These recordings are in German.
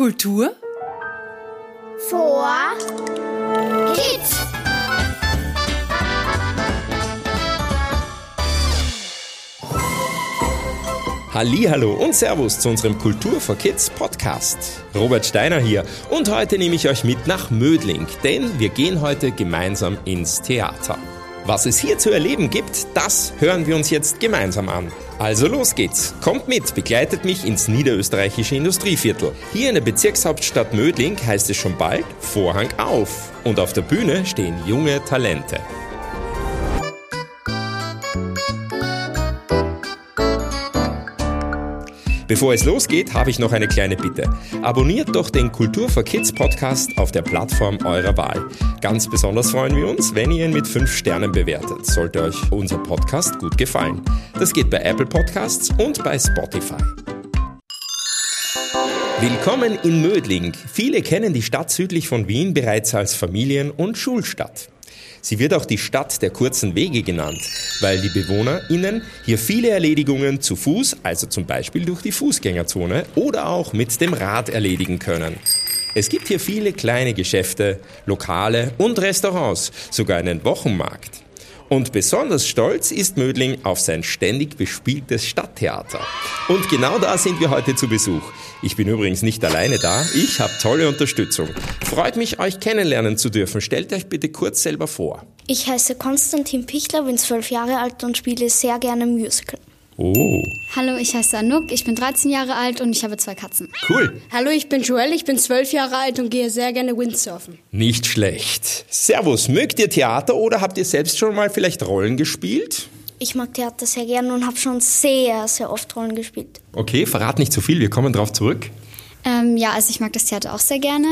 Kultur vor Kids. Hallo und Servus zu unserem Kultur for Kids Podcast. Robert Steiner hier und heute nehme ich euch mit nach Mödling, denn wir gehen heute gemeinsam ins Theater. Was es hier zu erleben gibt, das hören wir uns jetzt gemeinsam an. Also los geht's. Kommt mit, begleitet mich ins niederösterreichische Industrieviertel. Hier in der Bezirkshauptstadt Mödling heißt es schon bald Vorhang auf. Und auf der Bühne stehen junge Talente. Bevor es losgeht, habe ich noch eine kleine Bitte. Abonniert doch den Kultur for Kids Podcast auf der Plattform eurer Wahl. Ganz besonders freuen wir uns, wenn ihr ihn mit 5 Sternen bewertet. Sollte euch unser Podcast gut gefallen. Das geht bei Apple Podcasts und bei Spotify. Willkommen in Mödling. Viele kennen die Stadt südlich von Wien bereits als Familien- und Schulstadt. Sie wird auch die Stadt der kurzen Wege genannt, weil die BewohnerInnen hier viele Erledigungen zu Fuß, also zum Beispiel durch die Fußgängerzone oder auch mit dem Rad erledigen können. Es gibt hier viele kleine Geschäfte, Lokale und Restaurants, sogar einen Wochenmarkt. Und besonders stolz ist Mödling auf sein ständig bespieltes Stadttheater. Und genau da sind wir heute zu Besuch. Ich bin übrigens nicht alleine da, ich habe tolle Unterstützung. Freut mich, euch kennenlernen zu dürfen. Stellt euch bitte kurz selber vor. Ich heiße Konstantin Pichler, bin zwölf Jahre alt und spiele sehr gerne Musical. Oh, Hallo, ich heiße Anouk, ich bin 13 Jahre alt und ich habe zwei Katzen. cool. Hallo, ich bin Joel, ich bin zwölf Jahre alt und gehe sehr gerne Windsurfen. Nicht schlecht. Servus, mögt ihr Theater oder habt ihr selbst schon mal vielleicht Rollen gespielt? Ich mag Theater sehr gerne und habe schon sehr, sehr oft Rollen gespielt. Okay, verrat nicht zu viel, wir kommen drauf zurück. Ähm, ja, also ich mag das Theater auch sehr gerne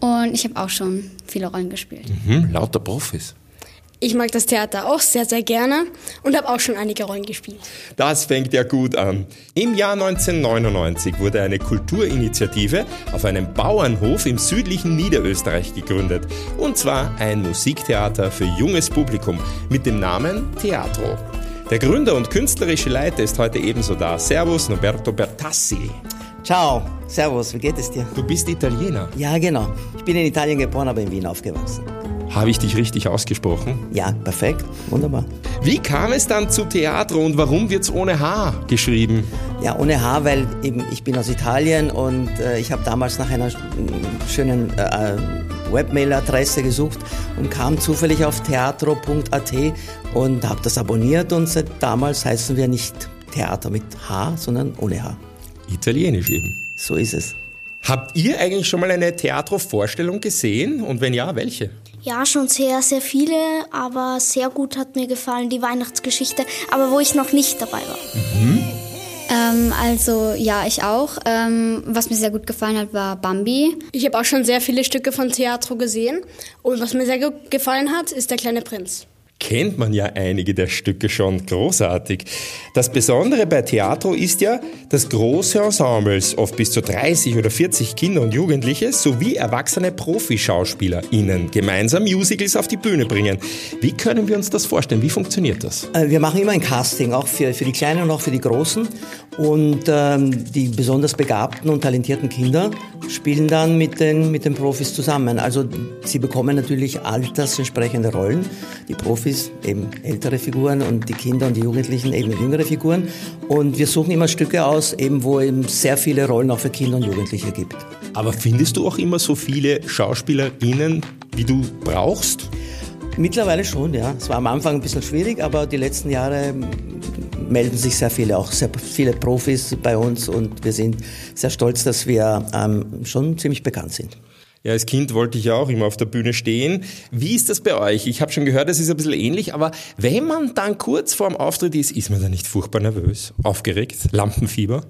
und ich habe auch schon viele Rollen gespielt. Hm, lauter Profis. Ich mag das Theater auch sehr, sehr gerne und habe auch schon einige Rollen gespielt. Das fängt ja gut an. Im Jahr 1999 wurde eine Kulturinitiative auf einem Bauernhof im südlichen Niederösterreich gegründet. Und zwar ein Musiktheater für junges Publikum mit dem Namen Teatro. Der Gründer und künstlerische Leiter ist heute ebenso da. Servus, Noberto Bertassi. Ciao, Servus, wie geht es dir? Du bist Italiener. Ja, genau. Ich bin in Italien geboren, aber in Wien aufgewachsen. Habe ich dich richtig ausgesprochen? Ja, perfekt, wunderbar. Wie kam es dann zu Teatro und warum wird's ohne H geschrieben? Ja, ohne H, weil eben ich bin aus Italien und äh, ich habe damals nach einer sch- schönen äh, Webmail-Adresse gesucht und kam zufällig auf teatro.at und habe das abonniert und seit damals heißen wir nicht Theater mit H, sondern ohne H. Italienisch eben. So ist es. Habt ihr eigentlich schon mal eine Theatro-Vorstellung gesehen? Und wenn ja, welche? Ja, schon sehr, sehr viele, aber sehr gut hat mir gefallen die Weihnachtsgeschichte, aber wo ich noch nicht dabei war. Ähm, also ja, ich auch. Ähm, was mir sehr gut gefallen hat, war Bambi. Ich habe auch schon sehr viele Stücke von Theatro gesehen und was mir sehr gut gefallen hat, ist der kleine Prinz. Kennt man ja einige der Stücke schon großartig. Das Besondere bei Teatro ist ja, dass große Ensembles, oft bis zu 30 oder 40 Kinder und Jugendliche, sowie erwachsene ProfischauspielerInnen gemeinsam Musicals auf die Bühne bringen. Wie können wir uns das vorstellen? Wie funktioniert das? Äh, Wir machen immer ein Casting, auch für, für die Kleinen und auch für die Großen. Und ähm, die besonders begabten und talentierten Kinder spielen dann mit den, mit den Profis zusammen. Also sie bekommen natürlich altersentsprechende Rollen. Die Profis eben ältere Figuren und die Kinder und die Jugendlichen eben jüngere Figuren. Und wir suchen immer Stücke aus, eben wo eben sehr viele Rollen auch für Kinder und Jugendliche gibt. Aber findest du auch immer so viele SchauspielerInnen, wie du brauchst? Mittlerweile schon, ja. Es war am Anfang ein bisschen schwierig, aber die letzten Jahre melden sich sehr viele, auch sehr viele Profis bei uns und wir sind sehr stolz, dass wir ähm, schon ziemlich bekannt sind. Ja, als Kind wollte ich ja auch immer auf der Bühne stehen. Wie ist das bei euch? Ich habe schon gehört, es ist ein bisschen ähnlich, aber wenn man dann kurz vor dem Auftritt ist, ist man da nicht furchtbar nervös, aufgeregt, Lampenfieber?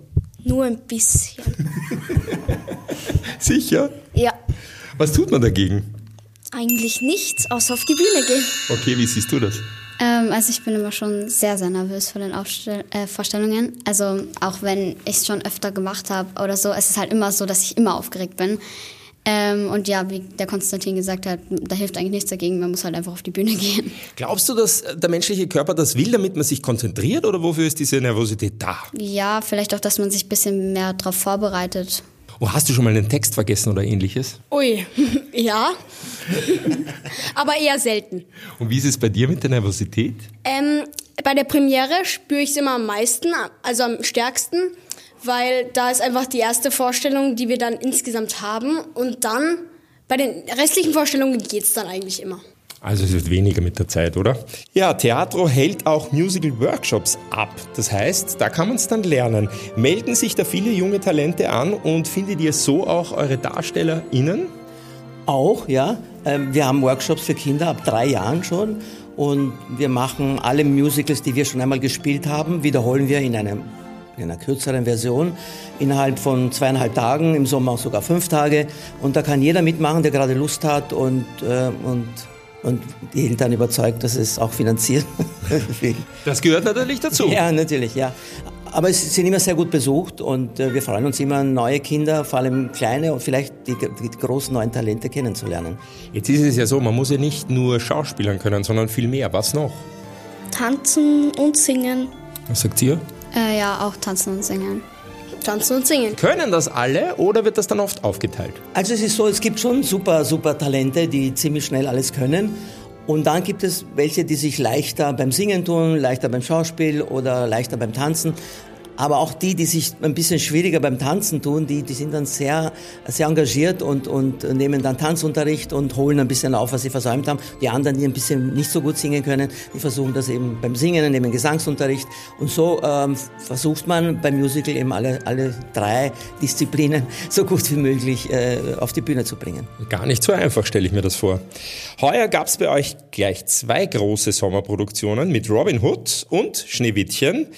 Nur ein bisschen. Sicher? Ja, Was tut man dagegen? eigentlich nichts, außer auf die Bühne gehen. Okay, wie siehst du das? Ähm, also ich bin immer schon sehr, sehr nervös vor den Aufstell äh, Vorstellungen. Also auch wenn ich es schon öfter gemacht habe oder so, es ist halt immer so, dass ich immer aufgeregt bin. Ähm, und ja, wie der Konstantin gesagt hat, da hilft eigentlich nichts dagegen, man muss halt einfach auf die Bühne gehen. Glaubst du, dass der menschliche Körper das will, damit man sich konzentriert oder wofür ist diese Nervosität da? Ja, vielleicht auch, dass man sich ein bisschen mehr darauf vorbereitet. Oh, hast du schon mal einen Text vergessen oder ähnliches? Ui, ja. Aber eher selten. Und wie ist es bei dir mit der Nervosität? Ähm, bei der Premiere spüre ich es immer am meisten, also am stärksten, weil da ist einfach die erste Vorstellung, die wir dann insgesamt haben. Und dann, bei den restlichen Vorstellungen geht es dann eigentlich immer. Also es wird weniger mit der Zeit, oder? Ja, Theatro hält auch Musical-Workshops ab. Das heißt, da kann man es dann lernen. Melden sich da viele junge Talente an und findet ihr so auch eure DarstellerInnen? Auch, ja. Ähm, wir haben Workshops für Kinder ab drei Jahren schon und wir machen alle Musicals, die wir schon einmal gespielt haben, wiederholen wir in einem in einer kürzeren Version innerhalb von zweieinhalb Tagen, im Sommer auch sogar fünf Tage. Und da kann jeder mitmachen, der gerade Lust hat und, äh, und und die Eltern überzeugt, dass es auch finanziert will. Das gehört natürlich dazu. Ja, natürlich, ja. Aber es sind immer sehr gut besucht und äh, wir freuen uns immer, neue Kinder, vor allem kleine und vielleicht die, die, großen neuen Talente kennenzulernen. Jetzt ist es ja so, man muss ja nicht nur Schauspielern können, sondern viel mehr. Was noch? Tanzen und singen. Was sagt ihr? Äh, ja, auch tanzen und singen. Tanzen und singen. Können das alle oder wird das dann oft aufgeteilt? Also es ist so, es gibt schon super, super Talente, die ziemlich schnell alles können. Und dann gibt es welche, die sich leichter beim Singen tun, leichter beim Schauspiel oder leichter beim Tanzen. Aber auch die, die sich ein bisschen schwieriger beim Tanzen tun, die, die sind dann sehr, sehr engagiert und, und nehmen dann Tanzunterricht und holen ein bisschen auf, was sie versäumt haben. Die anderen, die ein bisschen nicht so gut singen können, die versuchen das eben beim Singen, nehmen Gesangsunterricht. Und so ähm, versucht man beim Musical eben alle, alle drei Disziplinen so gut wie möglich äh, auf die Bühne zu bringen. Gar nicht so einfach, stelle ich mir das vor. Heuer gab es bei euch gleich zwei große Sommerproduktionen mit Robin Hood und Schneewittchen.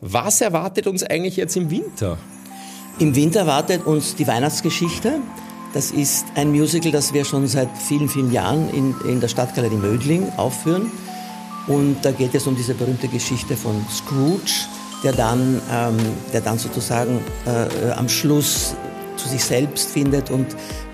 Was erwartet uns eigentlich jetzt im Winter? Im Winter erwartet uns die Weihnachtsgeschichte. Das ist ein Musical, das wir schon seit vielen, vielen Jahren in, in der Stadtgalerie Mödling aufführen. Und da geht es um diese berühmte Geschichte von Scrooge, der dann, ähm, der dann sozusagen äh, am Schluss zu sich selbst findet und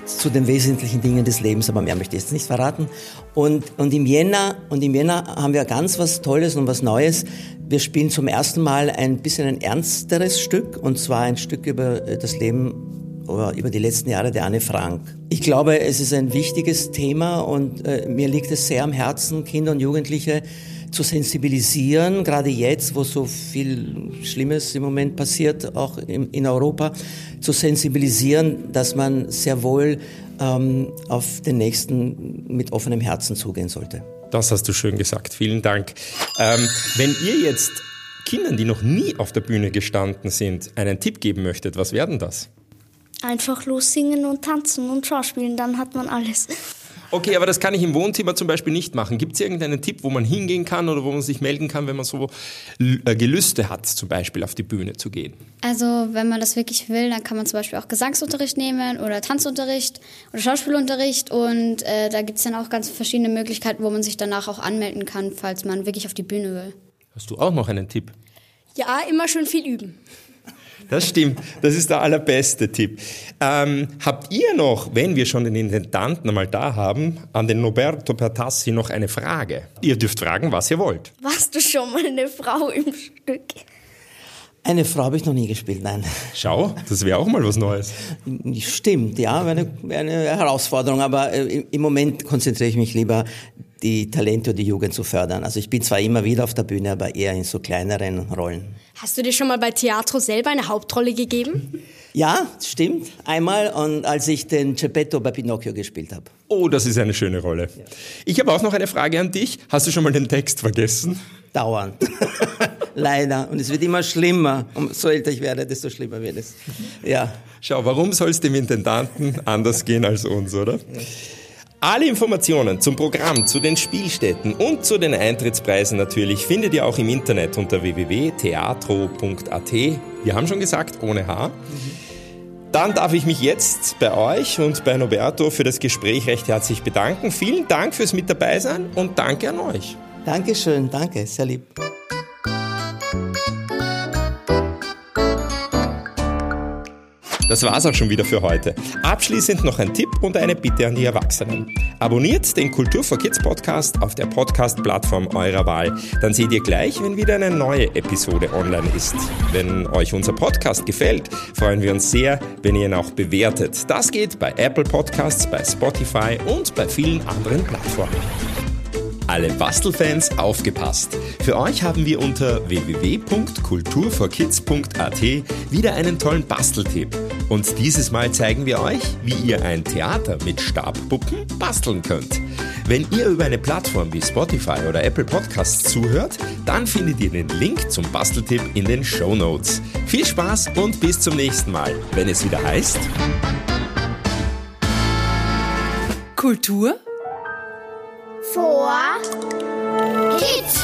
zu den wesentlichen Dingen des Lebens, aber mehr möchte ich jetzt nicht verraten. Und, und im Jänner, und im Jänner haben wir ganz was Tolles und was Neues. Wir spielen zum ersten Mal ein bisschen ein ernsteres Stück, und zwar ein Stück über äh, das Leben oder über die letzten Jahre der Anne Frank. Ich glaube, es ist ein wichtiges Thema und äh, mir liegt es sehr am Herzen, Kinder und Jugendliche zu sensibilisieren, gerade jetzt, wo so viel Schlimmes im Moment passiert, auch in, in Europa, zu sensibilisieren, dass man sehr wohl ähm, auf den Nächsten mit offenem Herzen zugehen sollte. Das hast du schön gesagt. Vielen Dank. Ähm, wenn ihr jetzt Kindern, die noch nie auf der Bühne gestanden sind, einen Tipp geben möchtet, was werden das? Einfach los singen und tanzen und schauspielen, dann hat man alles. Okay, aber das kann ich im Wohnzimmer zum Beispiel nicht machen. Gibt es irgendeinen Tipp, wo man hingehen kann oder wo man sich melden kann, wenn man so äh, Gelüste hat, zum Beispiel auf die Bühne zu gehen? Also, wenn man das wirklich will, dann kann man zum Beispiel auch Gesangsunterricht nehmen oder Tanzunterricht oder Schauspielunterricht. Und äh, da gibt es dann auch ganz verschiedene Möglichkeiten, wo man sich danach auch anmelden kann, falls man wirklich auf die Bühne will. Hast du auch noch einen Tipp? Ja, immer schön viel üben. Das stimmt, das ist der allerbeste Tipp. Ähm, habt ihr noch, wenn wir schon den Intendanten einmal da haben, an den Roberto Pertassi noch eine Frage? Ihr dürft fragen, was ihr wollt. Warst du schon mal eine Frau im Stück? Eine Frau habe ich noch nie gespielt, nein. Schau, das wäre auch mal was Neues. Stimmt, ja, wäre eine, wär eine Herausforderung, aber äh, im Moment konzentriere ich mich lieber, die Talente und die Jugend zu fördern. Also ich bin zwar immer wieder auf der Bühne, aber eher in so kleineren Rollen. Hast du dir schon mal bei Teatro selber eine Hauptrolle gegeben? Ja, stimmt. Einmal, und als ich den Geppetto bei Pinocchio gespielt habe. Oh, das ist eine schöne Rolle. Ich habe auch noch eine Frage an dich. Hast du schon mal den Text vergessen? Dauernd. Leider. Und es wird immer schlimmer. Umso älter ich werde, desto schlimmer wird es. Ja. Schau, warum soll es dem Intendanten anders gehen als uns, oder? Alle Informationen zum Programm, zu den Spielstätten und zu den Eintrittspreisen natürlich findet ihr auch im Internet unter www.teatro.at. Wir haben schon gesagt, ohne H. Dann darf ich mich jetzt bei euch und bei Noberto für das Gespräch recht herzlich bedanken. Vielen Dank fürs Mit dabei sein und danke an euch. Dankeschön, danke, sehr lieb. Das war's auch schon wieder für heute. Abschließend noch ein Tipp und eine Bitte an die Erwachsenen. Abonniert den Kultur for Kids Podcast auf der Podcast-Plattform eurer Wahl. Dann seht ihr gleich, wenn wieder eine neue Episode online ist. Wenn euch unser Podcast gefällt, freuen wir uns sehr, wenn ihr ihn auch bewertet. Das geht bei Apple Podcasts, bei Spotify und bei vielen anderen Plattformen. Alle Bastelfans aufgepasst! Für euch haben wir unter www.kulturforkids.at wieder einen tollen Basteltipp. Und dieses Mal zeigen wir euch, wie ihr ein Theater mit Stabpuppen basteln könnt. Wenn ihr über eine Plattform wie Spotify oder Apple Podcasts zuhört, dann findet ihr den Link zum Basteltipp in den Show Notes. Viel Spaß und bis zum nächsten Mal, wenn es wieder heißt Kultur Vor Kids.